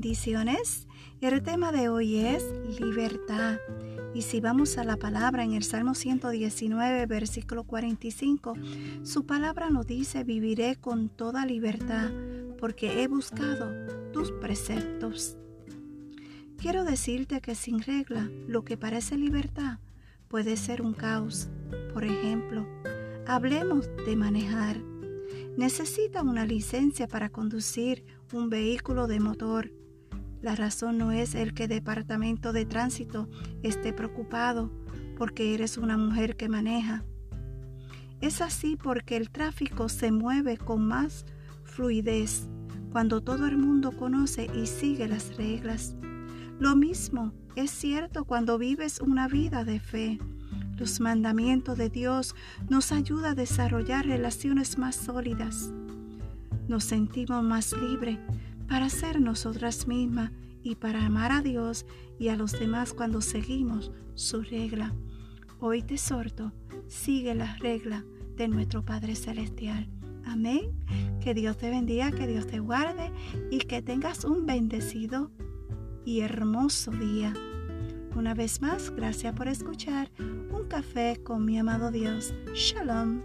Bendiciones. El tema de hoy es libertad. Y si vamos a la palabra en el Salmo 119, versículo 45, su palabra nos dice, viviré con toda libertad porque he buscado tus preceptos. Quiero decirte que sin regla, lo que parece libertad puede ser un caos. Por ejemplo, hablemos de manejar. Necesita una licencia para conducir un vehículo de motor. La razón no es el que Departamento de Tránsito esté preocupado porque eres una mujer que maneja. Es así porque el tráfico se mueve con más fluidez cuando todo el mundo conoce y sigue las reglas. Lo mismo es cierto cuando vives una vida de fe. Los mandamientos de Dios nos ayudan a desarrollar relaciones más sólidas. Nos sentimos más libres para ser nosotras mismas y para amar a Dios y a los demás cuando seguimos su regla. Hoy te exhorto, sigue la regla de nuestro Padre Celestial. Amén. Que Dios te bendiga, que Dios te guarde y que tengas un bendecido y hermoso día. Una vez más, gracias por escuchar Un Café con mi amado Dios. Shalom.